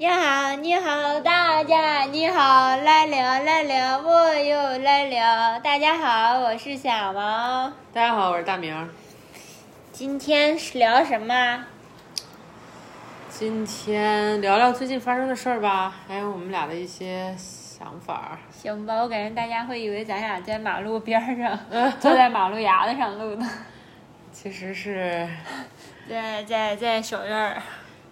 你好，你好，大家你好，来了来了，我又来了。大家好，我是小王。大家好，我是大明。今天是聊什么？今天聊聊最近发生的事儿吧，还有我们俩的一些想法。行吧，我感觉大家会以为咱俩在马路边上，坐在马路牙子上录的。其实是 在在在小院儿。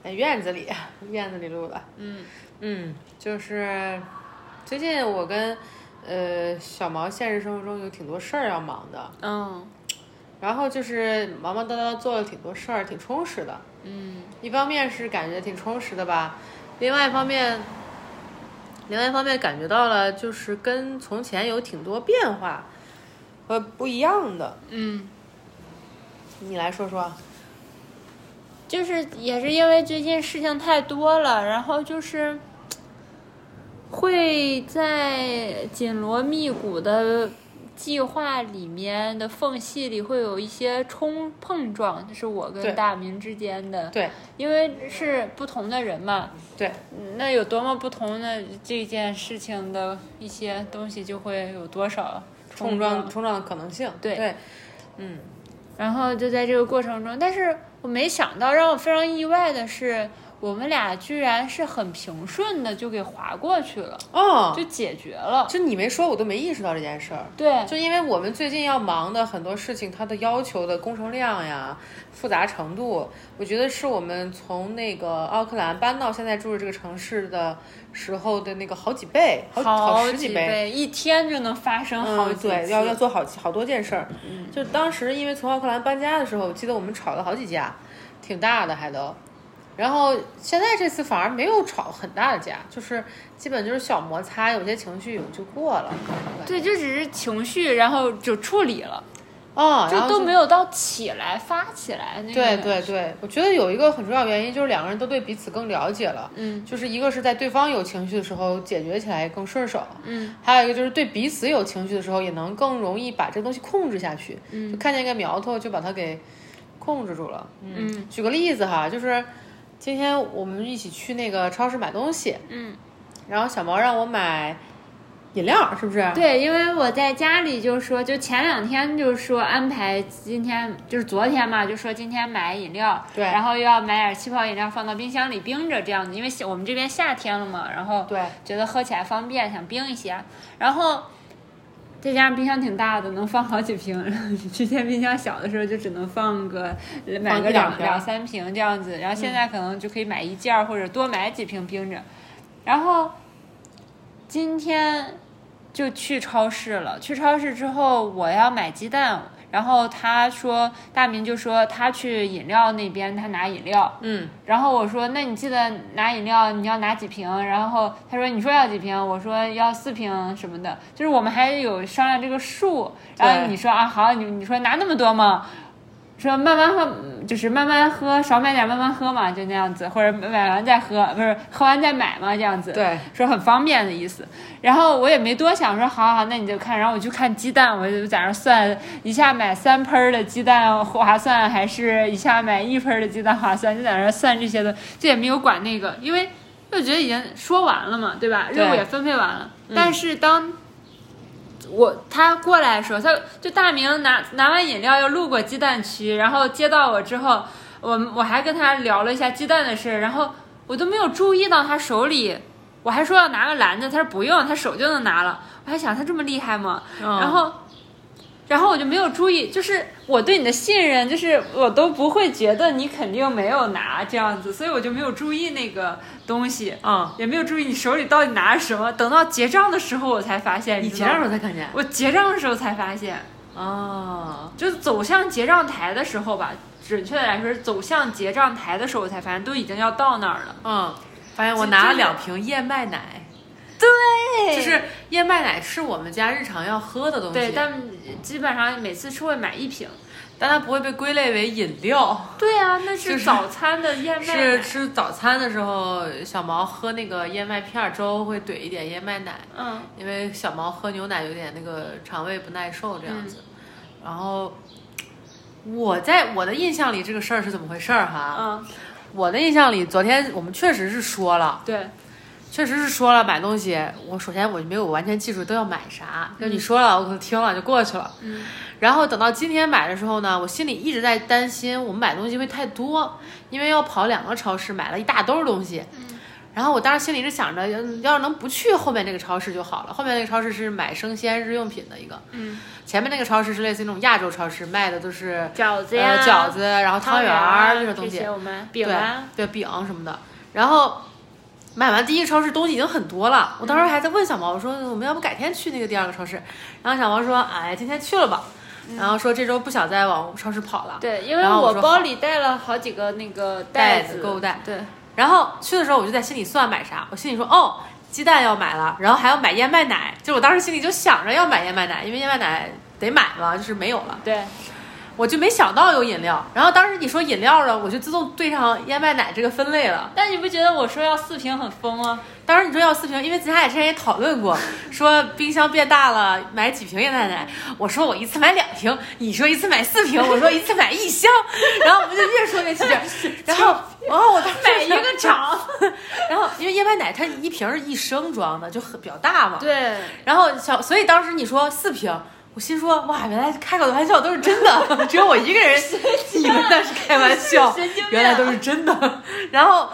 在院子里，院子里录的。嗯嗯，就是最近我跟呃小毛现实生活中有挺多事儿要忙的，嗯然后就是忙忙叨叨做了挺多事儿，挺充实的。嗯一方面是感觉挺充实的吧，另外一方面，另外一方面感觉到了就是跟从前有挺多变化和不一样的。嗯，你来说说。就是也是因为最近事情太多了，然后就是会在紧锣密鼓的计划里面的缝隙里会有一些冲碰撞，就是我跟大明之间的，对。因为是不同的人嘛，对，嗯那有多么不同的这件事情的一些东西，就会有多少冲撞冲撞的可能性。对对，嗯，然后就在这个过程中，但是我没想到，让我非常意外的是，我们俩居然是很平顺的就给划过去了，哦，就解决了。就你没说，我都没意识到这件事儿。对，就因为我们最近要忙的很多事情，它的要求的工程量呀、复杂程度，我觉得是我们从那个奥克兰搬到现在住的这个城市的时候的那个好几倍，好好十几倍，一天就能发生好嗯，几嗯。对，要要做好好多件事儿。嗯，就当时因为从奥克兰搬家的时候，我记得我们吵了好几架，挺大的还都。然后现在这次反而没有吵很大的架，就是基本就是小摩擦，有些情绪就过了。对，就只是情绪，然后就处理了，啊，然后就都没有到起来发起来那个。对对对，我觉得有一个很重要原因就是两个人都对彼此更了解了。嗯就是一个是在对方有情绪的时候解决起来更顺手，嗯还有一个就是对彼此有情绪的时候也能更容易把这东西控制下去。嗯就看见一个苗头就把它给控制住了。嗯举个例子哈，就是今天我们一起去那个超市买东西，嗯，然后小毛让我买饮料，是不是？对，因为我在家里就说，就前两天就说安排今天就是昨天嘛，就说今天买饮料，对然后又要买点气泡饮料放到冰箱里冰着这样子，因为我们这边夏天了嘛，然后对觉得喝起来方便，想冰一些，然后。再加上冰箱挺大的，能放好几瓶。之前冰箱小的时候就只能放个买个两两三瓶这样子，然后现在可能就可以买一件儿或者多买几瓶冰着。然后今天就去超市了。去超市之后，我要买鸡蛋，然后他说大明就说他去饮料那边他拿饮料，嗯，然后我说那你记得拿饮料你要拿几瓶？然后他说你说要几瓶？我说要四瓶什么的，就是我们还有商量这个数。然后你说啊好，你你说拿那么多吗？说慢慢喝，就是慢慢喝，少买点慢慢喝嘛，就那样子，或者买完再喝，不是喝完再买嘛，这样子。对，说很方便的意思。然后我也没多想，说好好，那你就看。然后我就看鸡蛋，我就在那儿算，一下买三盆儿的鸡蛋划算，还是一下买一盆儿的鸡蛋划算？就在那儿算这些的，就也没有管那个，因为就觉得已经说完了嘛，对吧？任务也分配完了。但是当我他过来的时候，他就大明拿拿完饮料又路过鸡蛋区，然后接到我之后，我我还跟他聊了一下鸡蛋的事，然后我都没有注意到他手里，我还说要拿个篮子，他说不用，他手就能拿了。我还想他这么厉害吗？嗯然后。然后我就没有注意，就是我对你的信任，就是我都不会觉得你肯定没有拿这样子，所以我就没有注意那个东西，嗯，也没有注意你手里到底拿着什么。等到结账的时候，我才发现。你结账知道吗时候才看见。我结账的时候才发现，哦，就是走向结账台的时候吧，准确的来说是走向结账台的时候，我才发现都已经要到那儿了。嗯，发现我拿了两瓶燕麦奶，对就是燕麦奶是我们家日常要喝的东西，对，但基本上每次是会买一瓶。但它不会被归类为饮料。对啊，那是是早餐的燕麦是奶。吃早餐的时候，小毛喝那个燕麦片儿粥会怼一点燕麦奶，嗯因为小毛喝牛奶有点那个肠胃不耐受这样子。然后我在我的印象里，这个事儿是怎么回事儿哈？嗯我的印象里，昨天我们确实是说了，对，确实是说了买东西。我首先我就没有完全记住都要买啥，就你说了，我可能听了就过去了。嗯，然后等到今天买的时候呢，我心里一直在担心我们买东西会太多，因为要跑两个超市，买了一大兜东西。嗯然后我当时心里是想着，要要是能不去后面那个超市就好了。后面那个超市是买生鲜日用品的一个，嗯，前面那个超市是类似于那种亚洲超市，卖的都是饺子呀，呃饺子，然后汤圆儿儿这种东西些，我们饼啊，对对饼什么的。然后买完第一个超市东西已经很多了，我当时还在问小毛，我说我们要不改天去那个第二个超市？然后小毛说，哎，今天去了吧。然后说这周不想再往超市跑了。对，因为我我包里带了好几个那个袋子子购物袋对，然后去的时候我就在心里算买啥，我心里说哦，鸡蛋要买了，然后还要买燕麦奶，就我当时心里就想着要买燕麦奶，因为燕麦奶得买嘛，就是没有了，对，我就没想到有饮料。然后当时你说饮料了，我就自动对上燕麦奶这个分类了。但你不觉得我说要四瓶很疯吗？当时你说要四瓶，因为咱俩之前也讨论过，说冰箱变大了，买几瓶燕麦奶。我说我一次买两瓶，你说一次买四瓶，我说一次买一箱，然后我们就越说越起劲。然后，然后我当时买一个厂，然后因为燕麦奶它一瓶是一升装的，就很比较大嘛。对，然后小，所以当时你说四瓶，我心说哇，原来开口的玩笑都是真的，只有我一个人以为那是开玩笑原来都是真的。然后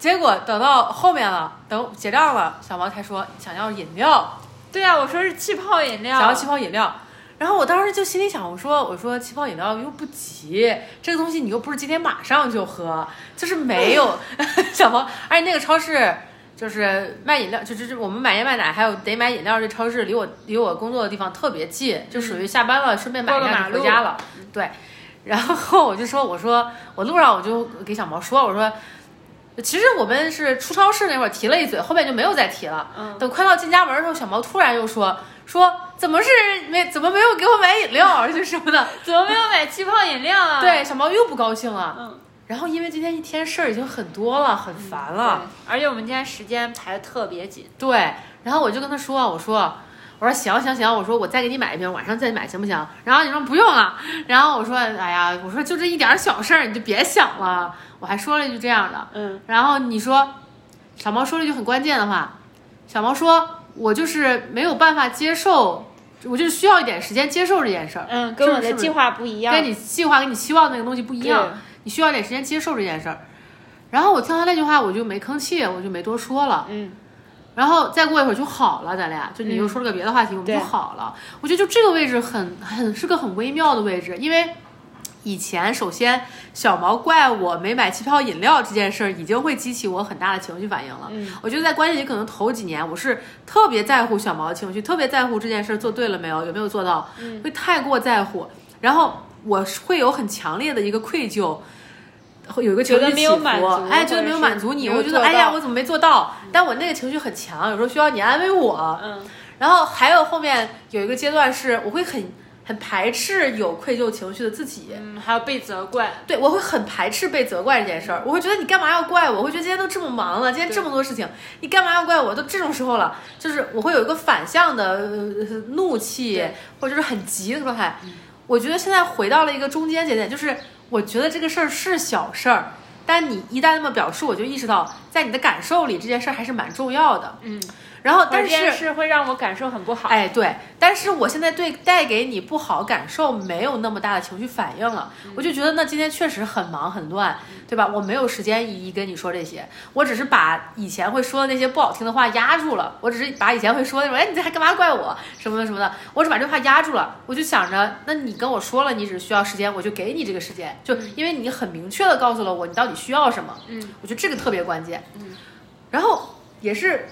结果等到后面了，等结账了，小毛才说想要饮料，对啊，我说是气泡饮料，想要气泡饮料。然后我当时就心里想，我说我说气泡饮料又不急，这个东西你又不是今天马上就喝，就是没有 小毛，而且那个超市就是卖饮料，就就是我们买燕麦奶还有得买饮料，这超市离我离我工作的地方特别近，就属于下班了顺便买一下就回家了。对，然后我就说我说我路上我就给小毛说我说。其实我们是出超市那会儿提了一嘴，后面就没有再提了。嗯等快到进家门的时候，小毛突然又说说怎么是没怎么没有给我买饮料，就什么的。怎么没有买气泡饮料啊？对，小毛又不高兴了。嗯，然后因为今天一天事儿已经很多了，很烦了。对，而且我们今天时间排的特别紧，对，然后我就跟他说，我说。我说行行行，我说我再给你买一瓶，晚上再买行不行？然后你说不用了，然后我说哎呀，我说就这一点小事儿，你就别想了。我还说了一句这样的，嗯，然后你说，小毛说了一句很关键的话，小毛说，我就是没有办法接受，我就需要一点时间接受这件事儿，嗯，跟我的计划不一样，跟你计划跟你期望那个东西不一样对，你需要一点时间接受这件事儿。然后我听他那句话，我就没吭气，我就没多说了。嗯，然后再过一会儿就好了，咱俩就你又说了个别的话题，我们就好了。我觉得就这个位置很很是个很微妙的位置，因为以前首先小毛怪我没买气泡饮料这件事儿，已经会激起我很大的情绪反应了。嗯，我觉得在关系里可能头几年我是特别在乎小毛的情绪，特别在乎这件事儿做对了没有，有没有做到，会太过在乎，然后我是会有很强烈的一个愧疚。会有一个情绪觉得没有起伏满足哎，觉得没有满足你，我觉得做哎呀，我怎么没做到？但我那个情绪很强，有时候需要你安慰我。嗯，然后还有后面有一个阶段是，我会很很排斥有愧疚情绪的自己。嗯，还要被责怪，对，我会很排斥被责怪这件事儿，我会觉得你干嘛要怪我？我会觉得今天都这么忙了，今天这么多事情，你干嘛要怪我？都这种时候了，就是我会有一个反向的、呃、怒气，或者就是很急的状态。我觉得现在回到了一个中间节点，就是我觉得这个事儿是小事儿，但你一旦那么表述，我就意识到，在你的感受里，这件事儿还是蛮重要的。嗯，然后，但是会让我感受很不好，哎，对，但是我现在对带给你不好感受没有那么大的情绪反应了，我就觉得那今天确实很忙很乱，对吧？我没有时间一一跟你说这些，我只是把以前会说的那些不好听的话压住了，我只是把以前会说的那种，哎，你这还干嘛怪我？什么的什么的，我只把这话压住了，我就想着，那你跟我说了，你只需要时间，我就给你这个时间，就因为你很明确的告诉了我你到底需要什么，嗯，我觉得这个特别关键，嗯，然后也是。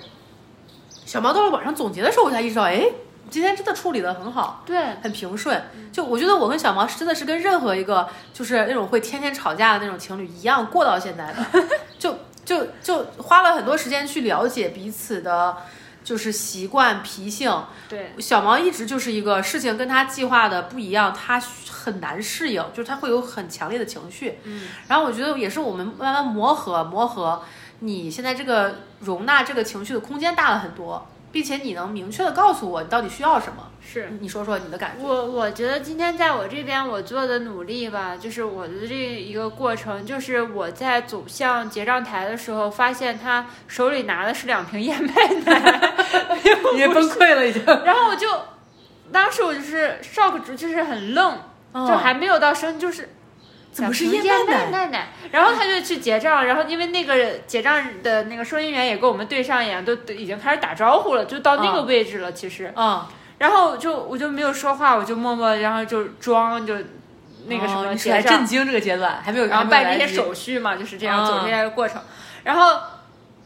小毛到了晚上总结的时候，我才意识到，哎，今天真的处理的很好，对，很平顺。就我觉得我跟小毛是真的是跟任何一个就是那种会天天吵架的那种情侣一样过到现在的，就就就花了很多时间去了解彼此的，就是习惯脾性。对，小毛一直就是一个事情跟他计划的不一样，他很难适应，就是他会有很强烈的情绪。嗯，然后我觉得也是我们慢慢磨合磨合，你现在这个容纳这个情绪的空间大了很多。并且你能明确的告诉我你到底需要什么。是你说说你的感觉。我我觉得今天在我这边我做的努力吧，就是我的这一个过程，就是我在走向结账台的时候，发现他手里拿的是两瓶燕麦奶，你崩溃了已经。然后我就当时我就是 shock 住，就是很愣，就还没有到生，就是。怎么是燕麦奶奶？然后他就去结账，然后因为那个结账的那个收银员也跟我们对上眼，都已经开始打招呼了，就到那个位置了，其实。嗯。然后就我就没有说话，我就默默，然后就装就那个什么结账。震惊这个阶段还没有，然后办这些手续嘛，就是这样走这些过程。然后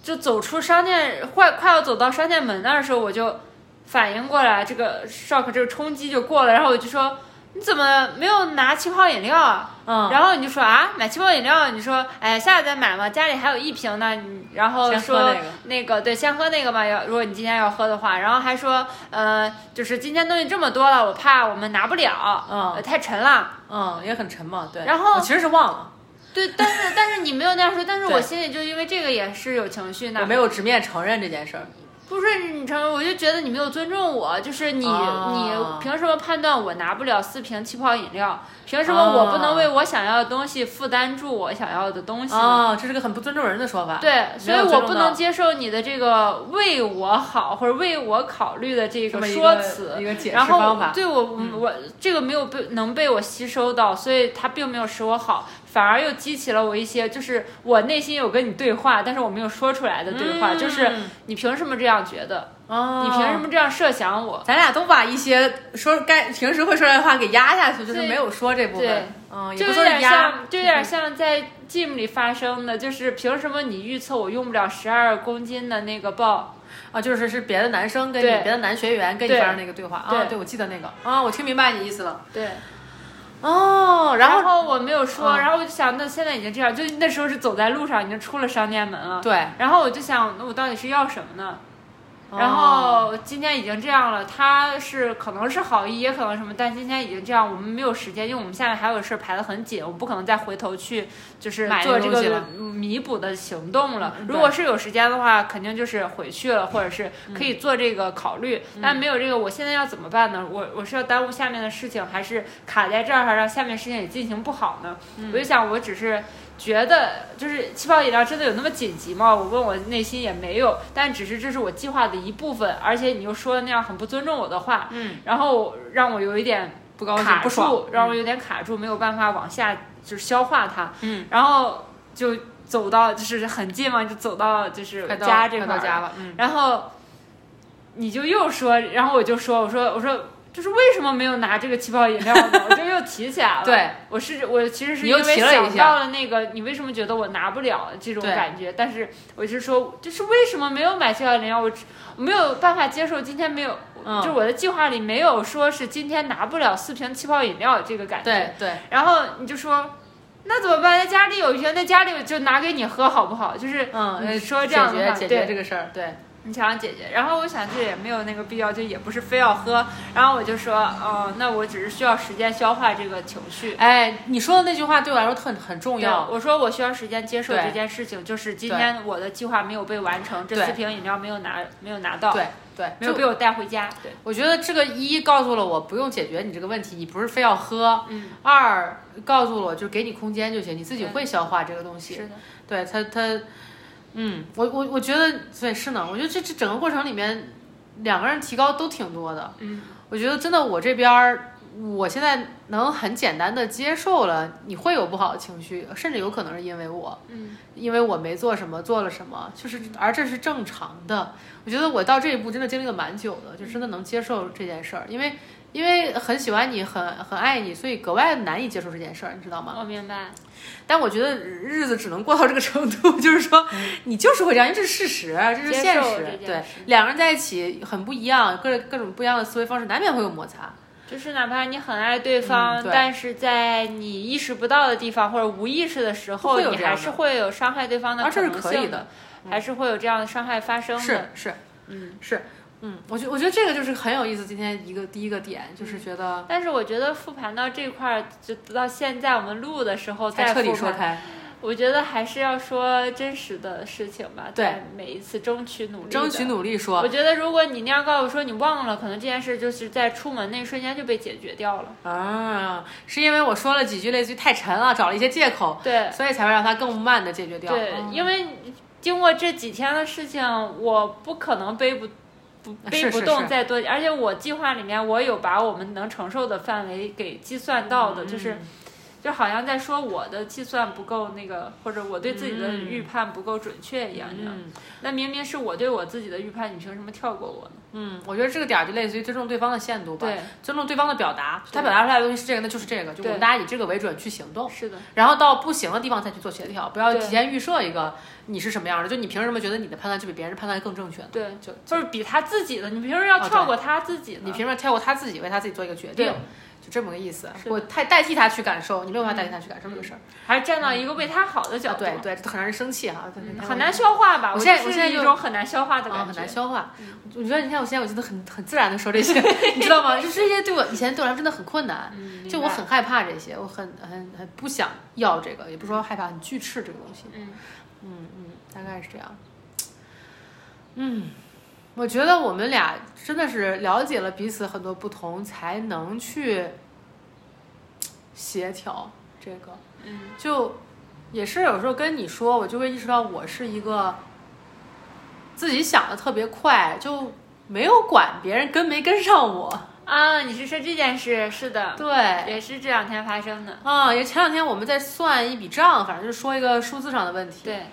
就走出商店，快快要走到商店门那儿的时候，我就反应过来，这个 shock 这个冲击就过了，然后我就说。你怎么没有拿气泡饮料啊？嗯，然后你就说啊，买气泡饮料，你说哎，下次再买嘛，家里还有一瓶呢。你然后说那个对，先喝那个嘛。要如果你今天要喝的话，然后还说呃，就是今天东西这么多了，我怕我们拿不了，嗯，太沉了，嗯，也很沉嘛，对。然后我其实是忘了，对，但是但是你没有那样说，但是我心里就因为这个也是有情绪的，我没有直面承认这件事儿。不是你成，我就觉得你没有尊重我，就是你你凭什么判断我拿不了四瓶气泡饮料？凭什么我不能为我想要的东西负担住我想要的东西？哦，这是个很不尊重人的说法。对，所以我不能接受你的这个为我好或者为我考虑的这个说辞。一个解释方法。对我我这个没有被能被我吸收到，所以它并没有使我好。反而又激起了我一些，就是我内心有跟你对话，但是我没有说出来的对话，就是你凭什么这样觉得？你凭什么这样设想我？咱俩都把一些说该平时会说的话给压下去，就是没有说这部分。嗯，就有点像，就有点像在 gym 里发生的，就是凭什么你预测我用不了十二公斤的那个抱？啊，就是是别的男生跟你，别的男学员跟你发生那个对话啊？对，我记得那个啊，我听明白你意思了。对。哦，然后我没有说，然后我就想，那现在已经这样，就那时候是走在路上，已经出了商店门了。对，然后我就想，那我到底是要什么呢？然后今天已经这样了，他是可能是好意，也可能什么，但今天已经这样，我们没有时间，因为我们下面还有事儿排得很紧，我们不可能再回头去就是做这个弥补的行动了。如果是有时间的话，肯定就是回去了，或者是可以做这个考虑。但没有这个，我现在要怎么办呢？我我是要耽误下面的事情，还是卡在这儿，让下面事情也进行不好呢？我就想，我只是。觉得就是气泡饮料真的有那么紧急吗？我问我内心也没有，但只是这是我计划的一部分，而且你又说的那样很不尊重我的话，嗯，然后让我有一点不高兴、卡住，让我有点卡住，没有办法往下就是消化它，嗯，然后就走到就是很近嘛，就走到就是家这块到家了，嗯，然后你就又说，然后我就说，我说我说。就是为什么没有拿这个气泡饮料呢？我就又提起来了。对，我是我其实是因为想到了那个，你为什么觉得我拿不了这种感觉？但是我是说，就是为什么没有买七幺零幺？我我没有办法接受今天没有，就是我的计划里没有说是今天拿不了四瓶气泡饮料这个感觉。对对。然后你就说，那怎么办？在家里有一瓶，在家里就拿给你喝好不好？就是嗯，说这样的话，解决这个事儿，对。你想想姐姐，然后我想这也没有那个必要，就也不是非要喝。然后我就说，哦，那我只是需要时间消化这个情绪。哎，你说的那句话对我来说很很重要。我说我需要时间接受这件事情，就是今天我的计划没有被完成，这四瓶饮料没有拿，没有拿到。对对，没有被我带回家。对，我觉得这个一告诉了我不用解决你这个问题，你不是非要喝。嗯。二告诉了我就给你空间就行，你自己会消化这个东西。是的。对他他。嗯，我我我觉得对是呢，我觉得这这整个过程里面，两个人提高都挺多的。嗯，我觉得真的我这边儿，我现在能很简单的接受了，你会有不好的情绪，甚至有可能是因为我，嗯，因为我没做什么，做了什么，就是而这是正常的。我觉得我到这一步真的经历了蛮久的，就真的能接受这件事儿，因为。因为很喜欢你，很很爱你，所以格外难以接受这件事儿，你知道吗？我明白。但我觉得日子只能过到这个程度，就是说，你就是会这样，因为这是事实，这是现实。对，两个人在一起很不一样，各各种不一样的思维方式，难免会有摩擦。就是哪怕你很爱对方，但是在你意识不到的地方或者无意识的时候，你还是会有伤害对方的可能性的，还是会有这样的伤害发生的。是是，嗯是。嗯，我觉我觉得这个就是很有意思。今天一个第一个点就是觉得，但是我觉得复盘到这块儿，就到现在我们录的时候再彻底说开，我觉得还是要说真实的事情吧，对在每一次争取努力，争取努力说我觉得如果你那样告诉我说你忘了，可能这件事就是在出门那一瞬间就被解决掉了。啊，是因为我说了几句类似于太沉了，找了一些借口，对所以才会让它更慢的解决掉。对，嗯因为经过这几天的事情，我不可能背不。不背不是是是动再多，而且我计划里面我有把我们能承受的范围给计算到的，就是嗯就好像在说我的计算不够那个，或者我对自己的嗯预判不够准确一样。那明明是我对我自己的预判，你凭什么跳过我呢？嗯，我觉得这个点儿就类似于尊重对方的限度吧，对，尊重对方的表达，他表达出来的东西是这个，那就是这个，就我们大家以这个为准去行动，是的，然后到不行的地方再去做协调，不要提前预设一个你是什么样的，就你凭什么觉得你的判断就比别人判断更正确呢？对，就就是比他自己的，你凭什么要哦跳过他自己呢？你凭什么跳过他自己为他自己做一个决定对？就这么个意思我太代替他去感受，你没有办法代替他去感受这个事儿。还是站到一个为他好的角啊，度，对对，这很让人生气哈，很难消化吧？我现在我现在就是一种很难消化的啊，感觉，很难消化。我觉得你看，我现在我觉得很很自然的说这些，你知道吗？就是这些对我以前对我来说真的很困难，嗯，就我很害怕这些，我很很很不想要这个，也不是说害怕，很拒斥这个东西。嗯嗯嗯，大概是这样。嗯，我觉得我们俩真的是了解了彼此很多不同，才能去协调这个。嗯就也是有时候跟你说，我就会意识到我是一个自己想的特别快，就没有管别人跟没跟上我。啊，你是说这件事？是的，对，也是这两天发生的。啊，也前两天我们在算一笔账，反正就是说一个数字上的问题。对，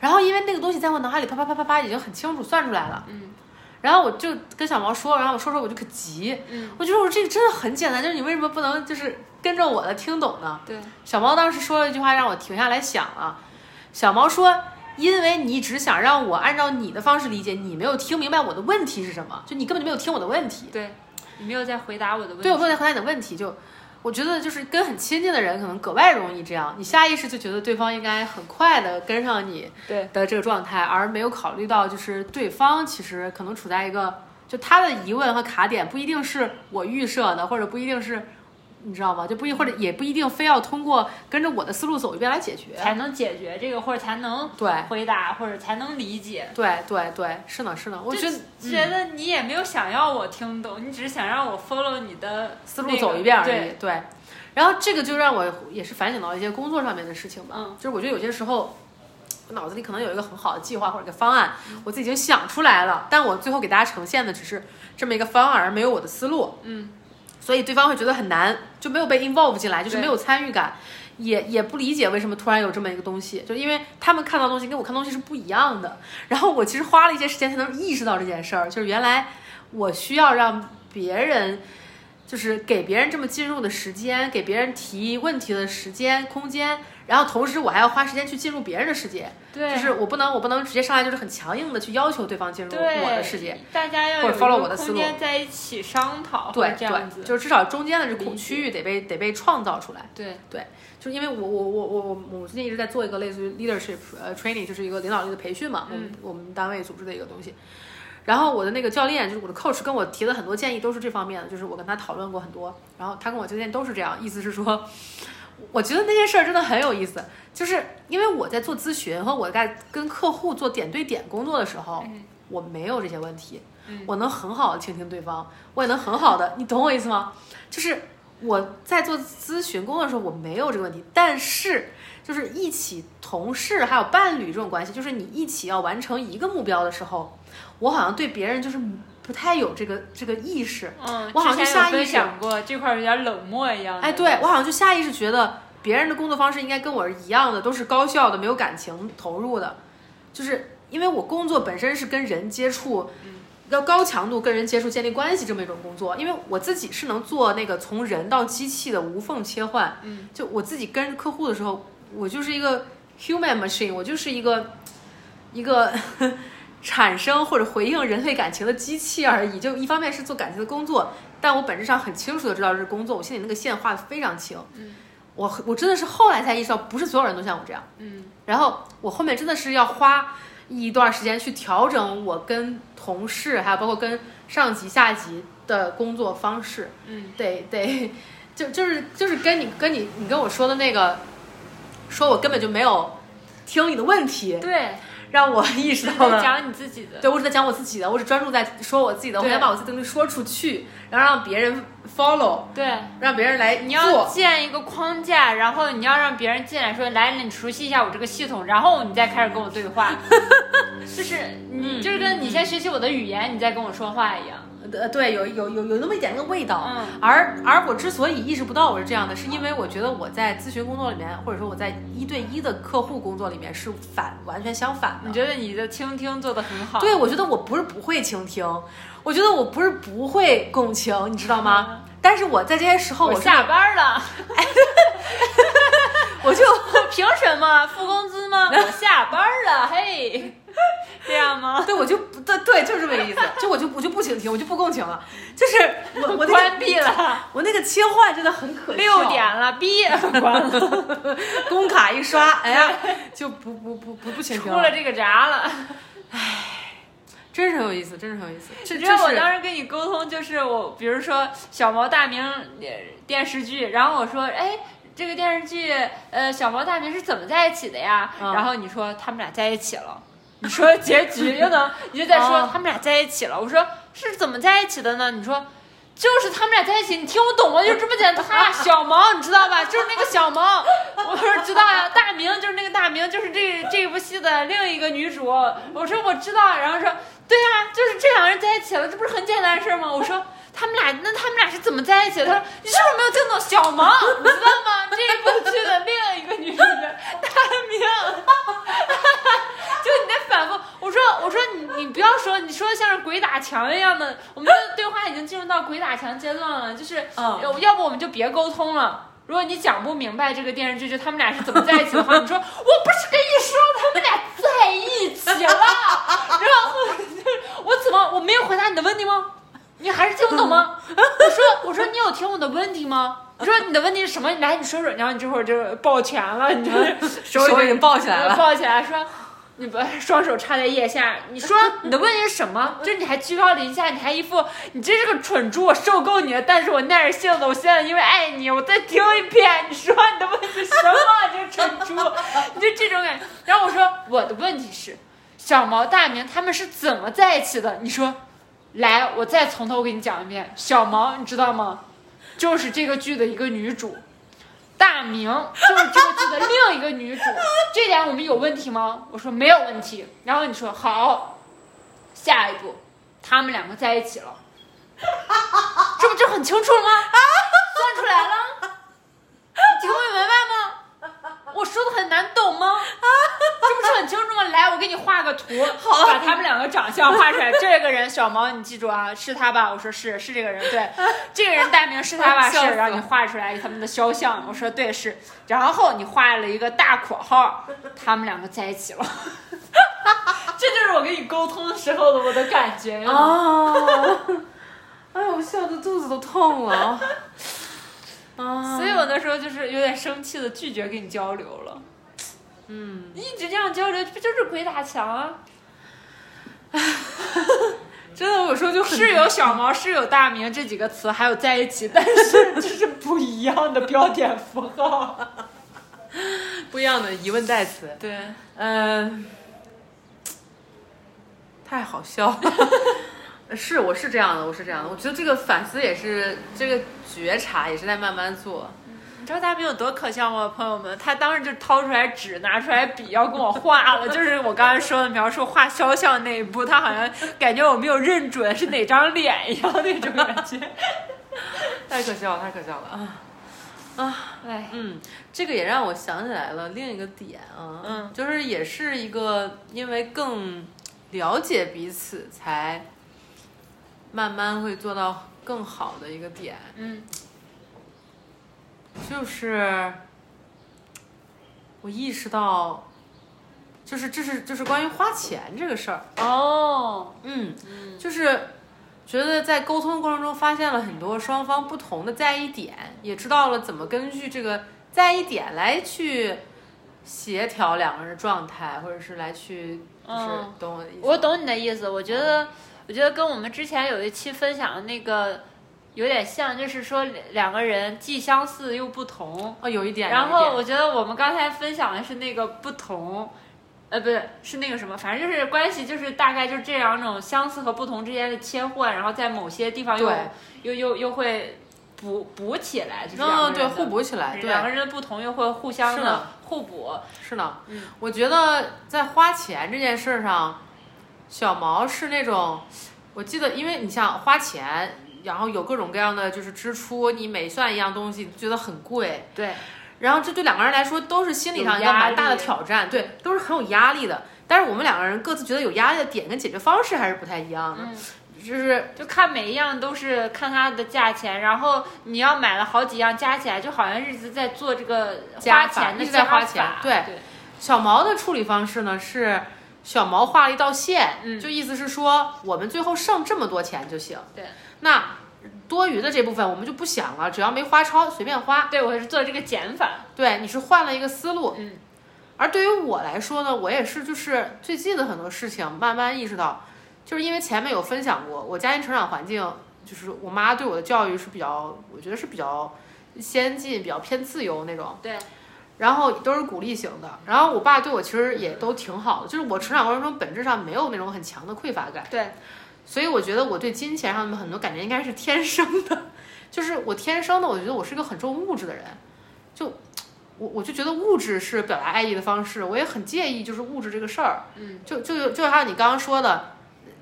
然后因为那个东西在我脑海里啪啪啪啪啪已经很清楚算出来了，嗯然后我就跟小毛说，然后我说说我就可急，嗯，我觉得我这个真的很简单，就是你为什么不能就是跟着我的听懂呢？对，小毛当时说了一句话让我停下来想了，小毛说。因为你只想让我按照你的方式理解，你没有听明白我的问题是什么，就你根本就没有听我的问题。对，你没有在回答我的问题。对，我没有在回答你的问题，就我觉得就是跟很亲近的人可能格外容易这样，你下意识就觉得对方应该很快的跟上你对的这个状态，而没有考虑到就是对方其实可能处在一个就他的疑问和卡点不一定是我预设的，或者不一定是你知道吗？就不一或者也不一定非要通过跟着我的思路走一遍来解决。才能解决这个，或者才能对回答，或者才能理解。对对对，是呢是呢，我觉得就觉得你也没有想要我听懂，你只是想让我 follow 你的思路走一遍而已。对，对，然后这个就让我也是反省到一些工作上面的事情吧。嗯就是我觉得有些时候，我脑子里可能有一个很好的计划或者一个方案，我自己已经想出来了，但我最后给大家呈现的只是这么一个方案，而没有我的思路。嗯，所以对方会觉得很难，就没有被 involve 进来，就是没有参与感。也也不理解为什么突然有这么一个东西，就因为他们看到东西跟我看东西是不一样的。然后我其实花了一些时间才能意识到这件事儿，就是原来我需要让别人，就是给别人这么进入的时间，给别人提问题的时间、空间，然后同时我还要花时间去进入别人的世界，对，就是我不能我不能直接上来就是很强硬的去要求对方进入我的世界。，大家要或者 follow 个我的思路空间在一起商讨，对这样子对，，就是至少中间的这空区域得被得被创造出来。对对，就是因为我我我我我我最近一直在做一个类似于 leadership 呃 training，就是一个领导力的培训嘛，我们我们单位组织的一个东西。然后我的那个教练，就是我的 coach，跟我提了很多建议都是这方面的，就是我跟他讨论过很多，然后他跟我推荐都是这样，意思是说，我觉得那件事儿真的很有意思，就是因为我在做咨询和我在跟客户做点对点工作的时候，嗯我没有这些问题，嗯我能很好的倾听对方，我也能很好的，你懂我意思吗？就是我在做咨询工作的时候，我没有这个问题，但是就是一起同事还有伴侣这种关系，就是你一起要完成一个目标的时候，我好像对别人就是不太有这个这个意识，嗯，我好像就下意识想过这块儿有点冷漠一样的，哎，对我好像就下意识觉得别人的工作方式应该跟我是一样的，都是高效的，没有感情投入的，就是因为我工作本身是跟人接触，要高强度跟人接触、建立关系这么一种工作，因为我自己是能做那个从人到机器的无缝切换，嗯，就我自己跟客户的时候，我就是一个 human machine，我就是一个一个。产生或者回应人类感情的机器而已，就一方面是做感情的工作，但我本质上很清楚的知道这是工作，我心里那个线画的非常清。嗯，我我真的是后来才意识到，不是所有人都像我这样。嗯，然后我后面真的是要花一段时间去调整我跟同事，还有包括跟上级、下级的工作方式。嗯，得得，就就是就是跟你跟你你跟我说的那个说我根本就没有听你的问题，对，让我意识到了。在讲你自己的。对，我只在讲我自己的，我只专注在说我自己的，我对想把我自己的东西说出去，然后让别人 follow，对，让别人来你要。建一个框架，然后你要让别人进来说，来，你熟悉一下我这个系统，然后你再开始跟我对话。就是你，就是跟你先学习我的语言，你再跟我说话一样。呃，对，有有有有那么一点那个味道。嗯而而我之所以意识不到我是这样的，是因为我觉得我在咨询工作里面，或者说我在一对一的客户工作里面是反完全相反的你。觉得你的倾听做的很好？对，我觉得我不是不会倾听，我觉得我不是不会共情，你知道吗？但是我在这些时候，我我下班了，我就凭什么付工资吗？我下班了，嘿，这样吗？对我就不对对，就是这么个意思，就我就我就不请听，我就不共情了，就是我我那个关闭了，我那个切换真的很可笑。六点了，闭关了，工卡一刷，哎呀，就不不不不不倾听出了这个闸了。唉真是很有意思，真是很有意思。这你知道我当时跟你沟通，就是我，比如说小毛大明呃电视剧，然后我说，哎，这个电视剧，呃，小毛大明是怎么在一起的呀？嗯然后你说他们俩在一起了，你说结局又能，你就在说哦他们俩在一起了，我说是怎么在一起的呢？你说。就是他们俩在一起，你听不懂吗？就这么简单。他小毛，你知道吧？就是那个小毛。我说知道呀。大明就是那个大明，就是这这部戏的另一个女主。我说我知道，然后说对呀、就是这两个人在一起了，这不是很简单的事儿吗？我说他们俩，那他们俩是怎么在一起的？他说你是不是没有听懂小萌？你知道吗？这一部剧的另一个女主角 大明，就你在反复。我说我说你你不要说，你说的像是鬼打墙一样的，我们的对话已经进入到鬼打墙阶段了，就是、要不我们就别沟通了。如果你讲不明白这个电视剧，就他们俩是怎么在一起的话，你说我不是跟你说他们俩在一起了，然后我怎么我没有回答你的问题吗？你还是听不懂吗？我说我说你有听我的问题吗？你说你的问题是什么？你来你说说，然后你这会儿就抱拳了，你就手已经抱起来了抱起来说。你不双手插在腋下，你说你的问题是什么？就是你还居高临下，你还一副你真是个蠢猪，我受够你了，但是我耐着性子，我现在因为爱你，我再听一遍，你说你的问题是什么？你这个蠢猪，你就这种感觉。然后我说我的问题是，小毛大明他们是怎么在一起的？你说，来，我再从头给你讲一遍。小毛你知道吗？就是这个剧的一个女主。大明就是这个剧的另一个女主，这点我们有问题吗？我说没有问题。然后你说好，下一步他们两个在一起了，这不就很清楚了吗？算出来了，你听不明白吗？我说的很难懂吗？啊这不是很清楚吗？来，我给你画个图，把他们两个长相画出来。这个人小毛，你记住啊，是他吧？我说是，是这个人。对，这个人大名是他吧？是然后你画出来他们的肖像，我说对是。然后你画了一个大括号，他们两个在一起了。这就是我跟你沟通的时候的我的感觉呀。啊！哎呦，我笑的肚子都痛了。啊！所以我那时候就是有点生气的拒绝跟你交流了。嗯，一直这样交流，不就是鬼打墙啊？真的，我说就很是有小毛，是有大明这几个词，还有在一起，但是这是不一样的标点符号。不一样的疑问代词。对，嗯，太好笑了。是，我是这样的，我是这样的。我觉得这个反思也是，这个觉察也是在慢慢做。你知道大明有多可笑吗，朋友们？他当时就掏出来纸，拿出来笔要跟我画了，就是我刚才说的描述画肖像那一步，他好像感觉我没有认准是哪张脸一样那种感觉。太可笑了，太可笑了啊！啊，哎，嗯，这个也让我想起来了另一个点啊，嗯就是也是一个因为更了解彼此，才慢慢会做到更好的一个点，嗯。就是我意识到，就是这是就是关于花钱这个事儿，哦，嗯，就是觉得在沟通过程中发现了很多双方不同的在意点，也知道了怎么根据这个在意点来去协调两个人的状态，或者是来去就是嗯懂我的意思。我懂你的意思。我觉得，我觉得跟我们之前有一期分享的那个有点像，就是说两个人既相似又不同。哦，有一点。然后我觉得我们刚才分享的是那个不同，呃，不是，是那个什么，反正就是关系，就是大概就是这两种相似和不同之间的切换，然后在某些地方又又又又会补补起来，就是嗯，对，互补起来，对，两个人的不同又会互相的互补。是呢，嗯，我觉得在花钱这件事上，小毛是那种，我记得，因为你像花钱。然后有各种各样的就是支出，你每算一样东西觉得很贵，对。然后这对两个人来说都是心理上一个蛮大的挑战，对，都是很有压力的。但是我们两个人各自觉得有压力的点跟解决方式还是不太一样的，就是就看每一样都是看它的价钱，然后你要买了好几样加起来，就好像一直在做这个花钱的在花钱。对，小毛的处理方式呢是小毛画了一道线，就意思是说我们最后剩这么多钱就行。对。那多余的这部分我们就不想了，只要没花超，随便花。对我是做这个减法。对，你是换了一个思路。嗯。而对于我来说呢，我也是就是最近的很多事情慢慢意识到，就是因为前面有分享过，我家庭成长环境就是我妈对我的教育是比较，我觉得是比较先进、比较偏自由那种。对。然后都是鼓励型的，然后我爸对我其实也都挺好的，就是我成长过程中本质上没有那种很强的匮乏感。对。所以我觉得我对金钱上面很多感觉应该是天生的，就是我天生的，我觉得我是一个很重物质的人，就我我就觉得物质是表达爱意的方式，我也很介意就是物质这个事儿，嗯，就就就像你刚刚说的，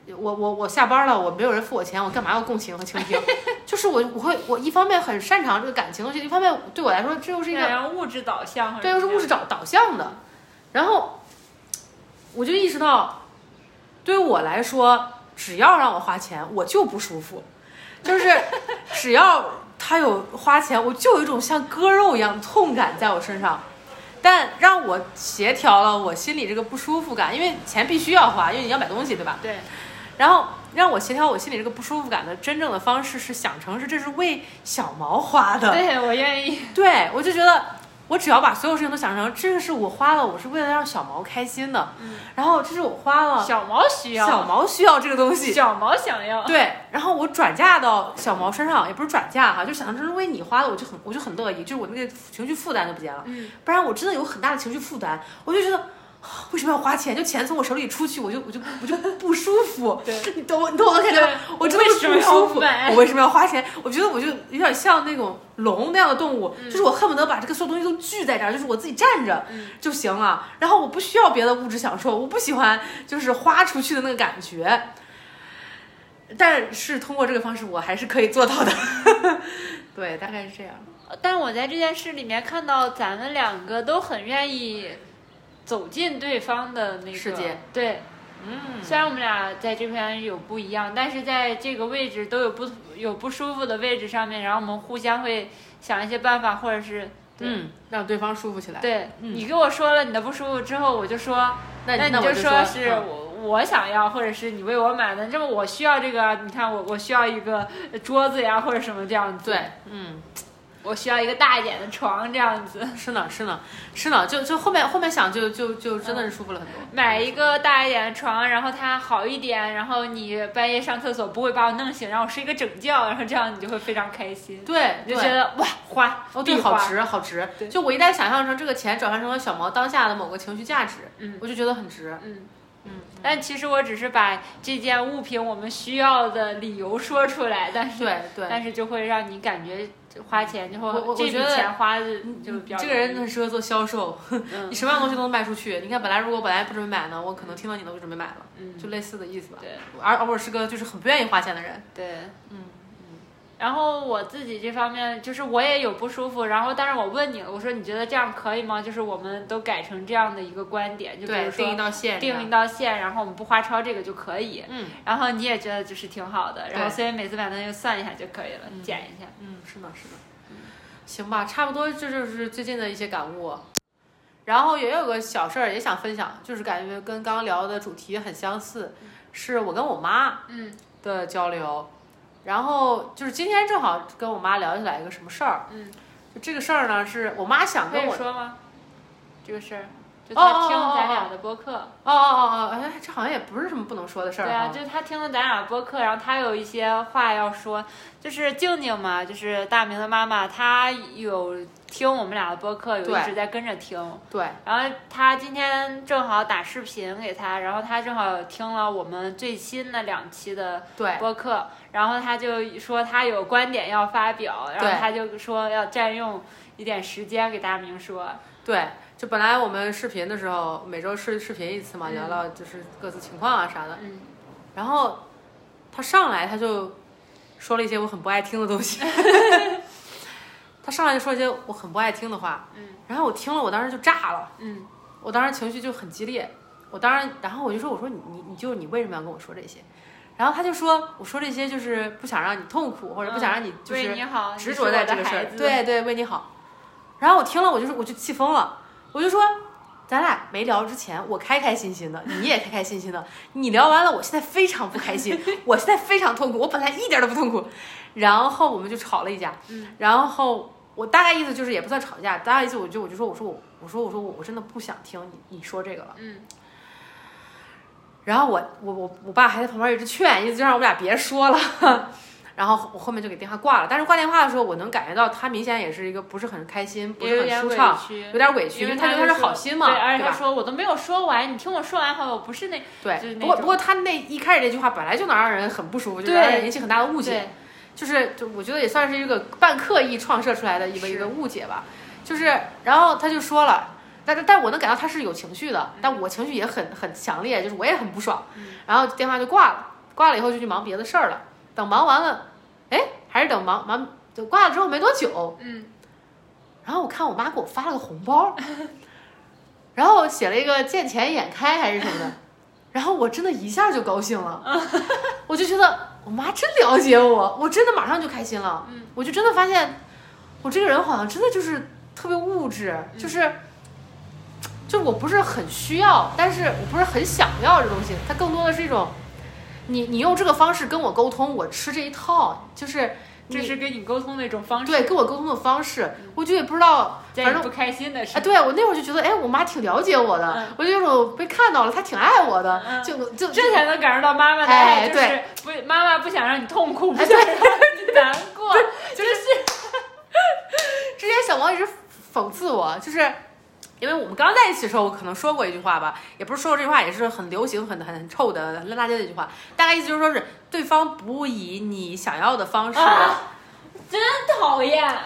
我我我下班了，我没有人付我钱，我干嘛要共情和倾听？就是我我会我一方面很擅长这个感情东西，一方面对我来说这又是一个物质导向，对，又是物质导导向的，然后我就意识到，对于我来说。只要让我花钱，我就不舒服。就是 只要他有花钱，我就有一种像割肉一样的痛感在我身上。但让我协调了我心里这个不舒服感，因为钱必须要花，因为你要买东西，对吧？对。然后让我协调我心里这个不舒服感的真正的方式是想成是这是为小毛花的。对我愿意。对我就觉得。我只要把所有事情都想成，这个是我花了，我是为了让小毛开心的。嗯，然后这是我花了，小毛需要，小毛需要这个东西，小毛想要。对，然后我转嫁到小毛身上，也不是转嫁哈，就想成是为你花的，我就很我就很乐意，就是我那个情绪负担就不见了。嗯，不然我真的有很大的情绪负担，我就觉得。为什么要花钱？就钱从我手里出去，我就我就我就不舒服。对，你懂我，你懂我的感觉吗？我真的不舒服。我为什么要花钱？我觉得我就有点像那种龙那样的动物，就是我恨不得把这个所有东西都聚在这儿，就是我自己站着就行了。然后我不需要别的物质享受，我不喜欢就是花出去的那个感觉。但是通过这个方式，我还是可以做到的。对，大概是这样。但我在这件事里面看到，咱们两个都很愿意。走进对方的那个世界，对，嗯，虽然我们俩在这边有不一样，但是在这个位置都有不有不舒服的位置上面，然后我们互相会想一些办法，或者是嗯，让对方舒服起来。对你跟我说了你的不舒服之后，我就说，那你就说是我我想要，或者是你为我买的，这么我需要这个，你看我我需要一个桌子呀，或者什么这样子。对，嗯。我需要一个大一点的床，这样子。是呢，是呢，是呢，就就后面后面想，就就就真的是舒服了很多。买一个大一点的床，然后它好一点，然后你半夜上厕所不会把我弄醒，然后睡一个整觉，然后这样你就会非常开心。对，就觉得哇，花哦，对，好值，好值。就我一旦想象成这个钱转换成了小毛当下的某个情绪价值，嗯，我就觉得很值。嗯嗯。但其实我只是把这件物品我们需要的理由说出来，但是对对，但是就会让你感觉。花钱就会，我这笔钱花的就比较。这个人很适合做销售，你什么样东西都能卖出去。你看，本来如果本来不准备买呢，我可能听到你的就准备买了，就类似的意思吧。对，而而我是个就是很不愿意花钱的人。对，嗯。然后我自己这方面就是我也有不舒服，然后但是我问你了，我说你觉得这样可以吗？就是我们都改成这样的一个观点，就比如说定一道线，定一道线，然后我们不花超这个就可以。嗯。然后你也觉得就是挺好的，然后所以每次把东西算一下就可以了，减一下。嗯，是的，是的。行吧，差不多这就是最近的一些感悟。然后也有个小事儿也想分享，就是感觉跟刚刚聊的主题很相似，是我跟我妈嗯的交流。然后就是今天正好跟我妈聊起来一个什么事儿，嗯，就这个事儿呢，是我妈想跟我说吗？这个事儿，就他听咱俩的播客。哦哦哦哦，哎，这好像也不是什么不能说的事儿。对啊，就是他听了咱俩播客，然后他有一些话要说，就是静静嘛，就是大明的妈妈，她有听我们俩的播客，有一直在跟着听。对。然后他今天正好打视频给他，然后他正好听了我们最新的两期的播客，然后他就说他有观点要发表，然后他就说要占用一点时间给大家明说。对。就本来我们视频的时候，每周视视频一次嘛，聊聊就是各自情况啊啥的。嗯。然后他上来他就说了一些我很不爱听的东西。他上来就说一些我很不爱听的话。嗯。然后我听了，我当时就炸了。嗯。我当时情绪就很激烈。我当然，然后我就说：“我说你你你就你为什么要跟我说这些？”然后他就说：“我说这些就是不想让你痛苦，或者不想让你就是执着在这个事儿。”对对，为你好。然后我听了，我就是我就气疯了。我就说，咱俩没聊之前，我开开心心的，你也开开心心的。你聊完了，我现在非常不开心，我现在非常痛苦。我本来一点都不痛苦，然后我们就吵了一架。嗯，然后我大概意思就是也不算吵架，大概意思我就我就说我说我我说我说我我真的不想听你你说这个了。嗯，然后我我我我爸还在旁边一直劝，意思就让我们俩别说了。然后我后面就给电话挂了，但是挂电话的时候，我能感觉到他明显也是一个不是很开心，不是很舒畅，有点委屈，因为他觉得他是好心嘛，对而且他说我都没有说完，你听我说完好，我不是那，对，不过不过他那一开始那句话本来就能让人很不舒服，就让人引起很大的误解，就是就我觉得也算是一个半刻意创设出来的一个一个误解吧，就是然后他就说了，但是但我能感到他是有情绪的，但我情绪也很很强烈，就是我也很不爽，然后电话就挂了，挂了以后就去忙别的事儿了，等忙完了，哎。还是等忙忙就挂了之后没多久，嗯，然后我看我妈给我发了个红包，然后写了一个见钱眼开还是什么的，然后我真的一下就高兴了，我就觉得我妈真了解我，我真的马上就开心了，嗯，我就真的发现我这个人好像真的就是特别物质，就是就我不是很需要，但是我不是很想要这东西，它更多的是一种。你你用这个方式跟我沟通，我吃这一套，就是这是跟你沟通的一种方式。对，跟我沟通的方式，我就也不知道，反正不开心的事。哎，对我那会儿就觉得，哎，我妈挺了解我的，我就有种被看到了，她挺爱我的，就就这才能感受到妈妈的爱，就是不，妈妈不想让你痛苦，不想让你难过，就是 之前小王一直讽刺我，就是。因为我们刚在一起的时候，我可能说过一句话吧，也不是说过这句话，也是很流行、很很很臭的烂大街的一句话。大概意思就是说是对方不以你想要的方式，真讨厌。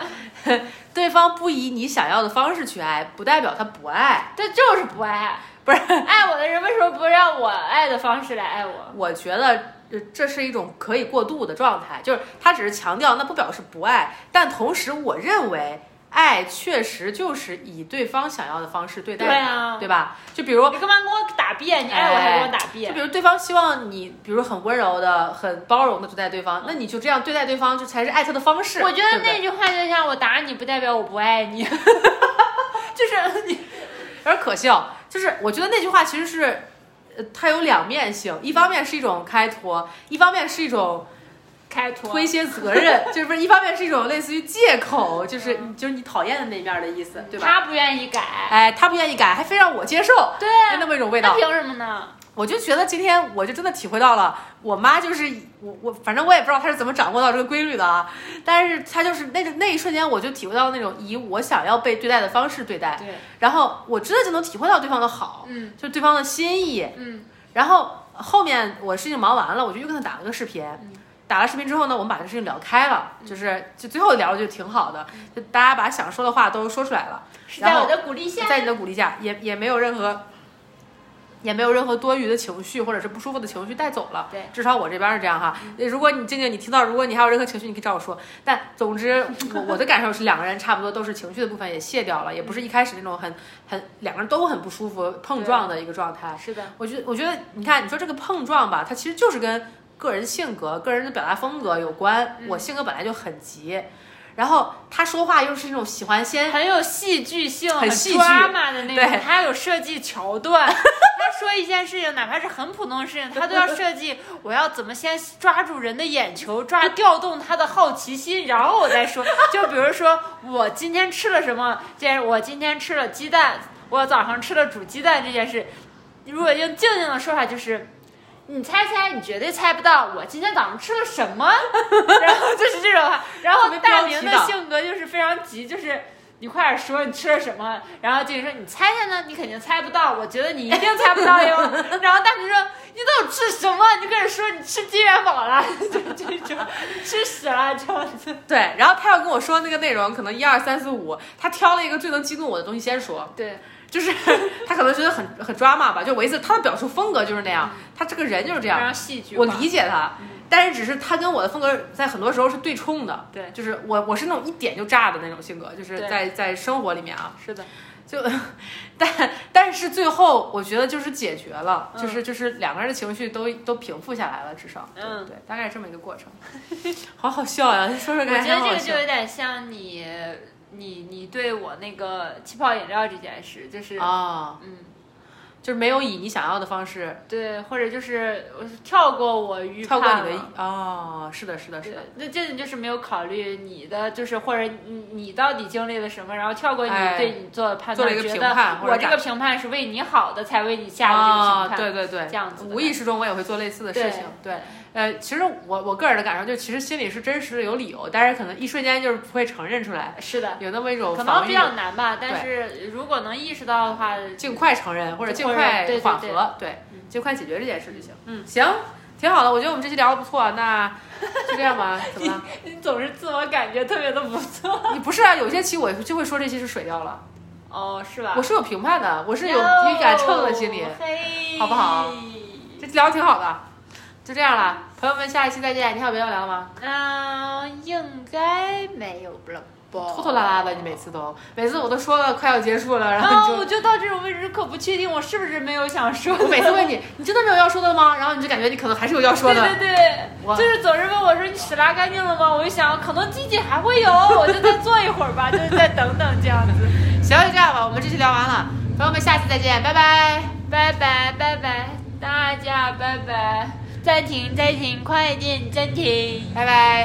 对方不以你想要的方式去爱，不代表他不爱，这就是不爱。不是爱我的人为什么不让我爱的方式来爱我？我觉得这是一种可以过渡的状态，就是他只是强调，那不表示不爱，但同时我认为。爱确实就是以对方想要的方式对待，对啊，对吧？就比如你干嘛跟我打辩？你爱我还跟我打辩？就比如对方希望你，比如很温柔的、很包容的对待对方，那你就这样对待对方，就才是爱他的方式。我觉得那句话就像我打你不代表我不爱你 就是你有点可笑。就是我觉得那句话其实是，呃，它有两面性，一方面是一种开脱，一方面是一种。开脱推卸责任，就是不是一方面是一种类似于借口，就是就是你讨厌的那面的意思，对吧？他不愿意改，哎，他不愿意改，还非让我接受，对，那么一种味道。凭什么呢？我就觉得今天我就真的体会到了，我妈就是我我反正我也不知道她是怎么掌握到这个规律的啊，但是她就是那那一瞬间我就体会到那种以我想要被对待的方式对待，对，然后我真的就能体会到对方的好，嗯，就对方的心意，嗯，然后后面我事情忙完了，我就又跟他打了个视频。打了视频之后呢，我们把这事情聊开了，就是就最后聊的就挺好的，就大家把想说的话都说出来了。在我的鼓励下，在你的鼓励下，也也没有任何，也没有任何多余的情绪或者是不舒服的情绪带走了。对，至少我这边是这样哈。如果你静静你听到，如果你还有任何情绪，你可以找我说。但总之，我我的感受是两个人差不多都是情绪的部分也卸掉了，也不是一开始那种很很两个人都很不舒服碰撞的一个状态。是的，我觉得我觉得你看你说这个碰撞吧，它其实就是跟。个人性格、个人的表达风格有关。我性格本来就很急，然后他说话又是那种喜欢先很有戏剧性、很戏剧的那种，他有设计桥段。他说一件事情，哪怕是很普通的事情，他都要设计。我要怎么先抓住人的眼球，抓调动他的好奇心，然后我再说。就比如说，我今天吃了什么？既然我今天吃了鸡蛋。我早上吃了煮鸡蛋这件事，如果用静静的说法就是。你猜猜，你绝对猜不到我今天早上吃了什么，然后就是这种话，然后大明的性格就是非常急，就是你快点说你吃了什么，然后静说你猜猜呢，你肯定猜不到，我觉得你一定猜不到哟。然后大明说你都吃什么？你就开始说你吃金元宝了，就这种吃屎了这样子。对，然后他要跟我说那个内容，可能一二三四五，他挑了一个最能激怒我的东西先说，对，就是他可能觉得很很 drama 吧，就我意思，他的表述风格就是那样，他这个人就是这样非样，常戏剧。我理解他，但是只是他跟我的风格在很多时候是对冲的，对就是我我是那种一点就炸的那种性格，就是在在生活里面啊，是的，就，但但是最后我觉得就是解决了，嗯就是就是两个人的情绪都都平复下来了，至少，对嗯对，大概是这么一个过程，好好笑呀，说说我感觉得这个就有点像你。你你对我那个气泡饮料这件事，就是、啊，嗯，就是没有以你想要的方式对，或者就是我跳过我预跳判过你的啊哦，是的，是的，是的，，那这你就是没有考虑你的，就是或者你你到底经历了什么，然后跳过你哎对你做的判断，做了一个评判我这个评判是为你好的，才为你下的这个啊，评判。对对对，这样子无意识中我也会做类似的事对情，对。呃，其实我我个人的感受就是，其实心里是真实的有理由，但是可能一瞬间就是不会承认出来，是的，有那么一种可能比较难吧，但是如果能意识到的话，尽快承认或者尽快缓和，对，尽快解决这件事就行。嗯，行，挺好的，我觉得我们这期聊的不错，那就这样吧。怎么了？你总是自我感觉特别的不错。你不是啊？有些期我就会说这期是水掉了，哦，是吧？我是有评判的，我是有挺敢秤的心理，嘿好不好？这聊的挺好的，就这样了，朋友们，下一期再见。你还有别的要聊的吗？嗯，应该没有了吧？拖拖拉拉的，你每次都，每次我都说了快要结束了，然后啊，你就。我就到这种位置可不确定我是不是没有想说的。我每次问你，你真的没有要说的吗？然后你就感觉你可能还是有要说的。对对对，我就是总是问我说你屎拉干净了吗？我就想可能机器还会有，我就再坐一会儿吧，就是再等等这样子。行，就这样吧，我们这期聊完了，朋友们，下期再见，拜拜。拜拜拜拜，大家拜拜，暂停暂停，快点暂停。拜拜。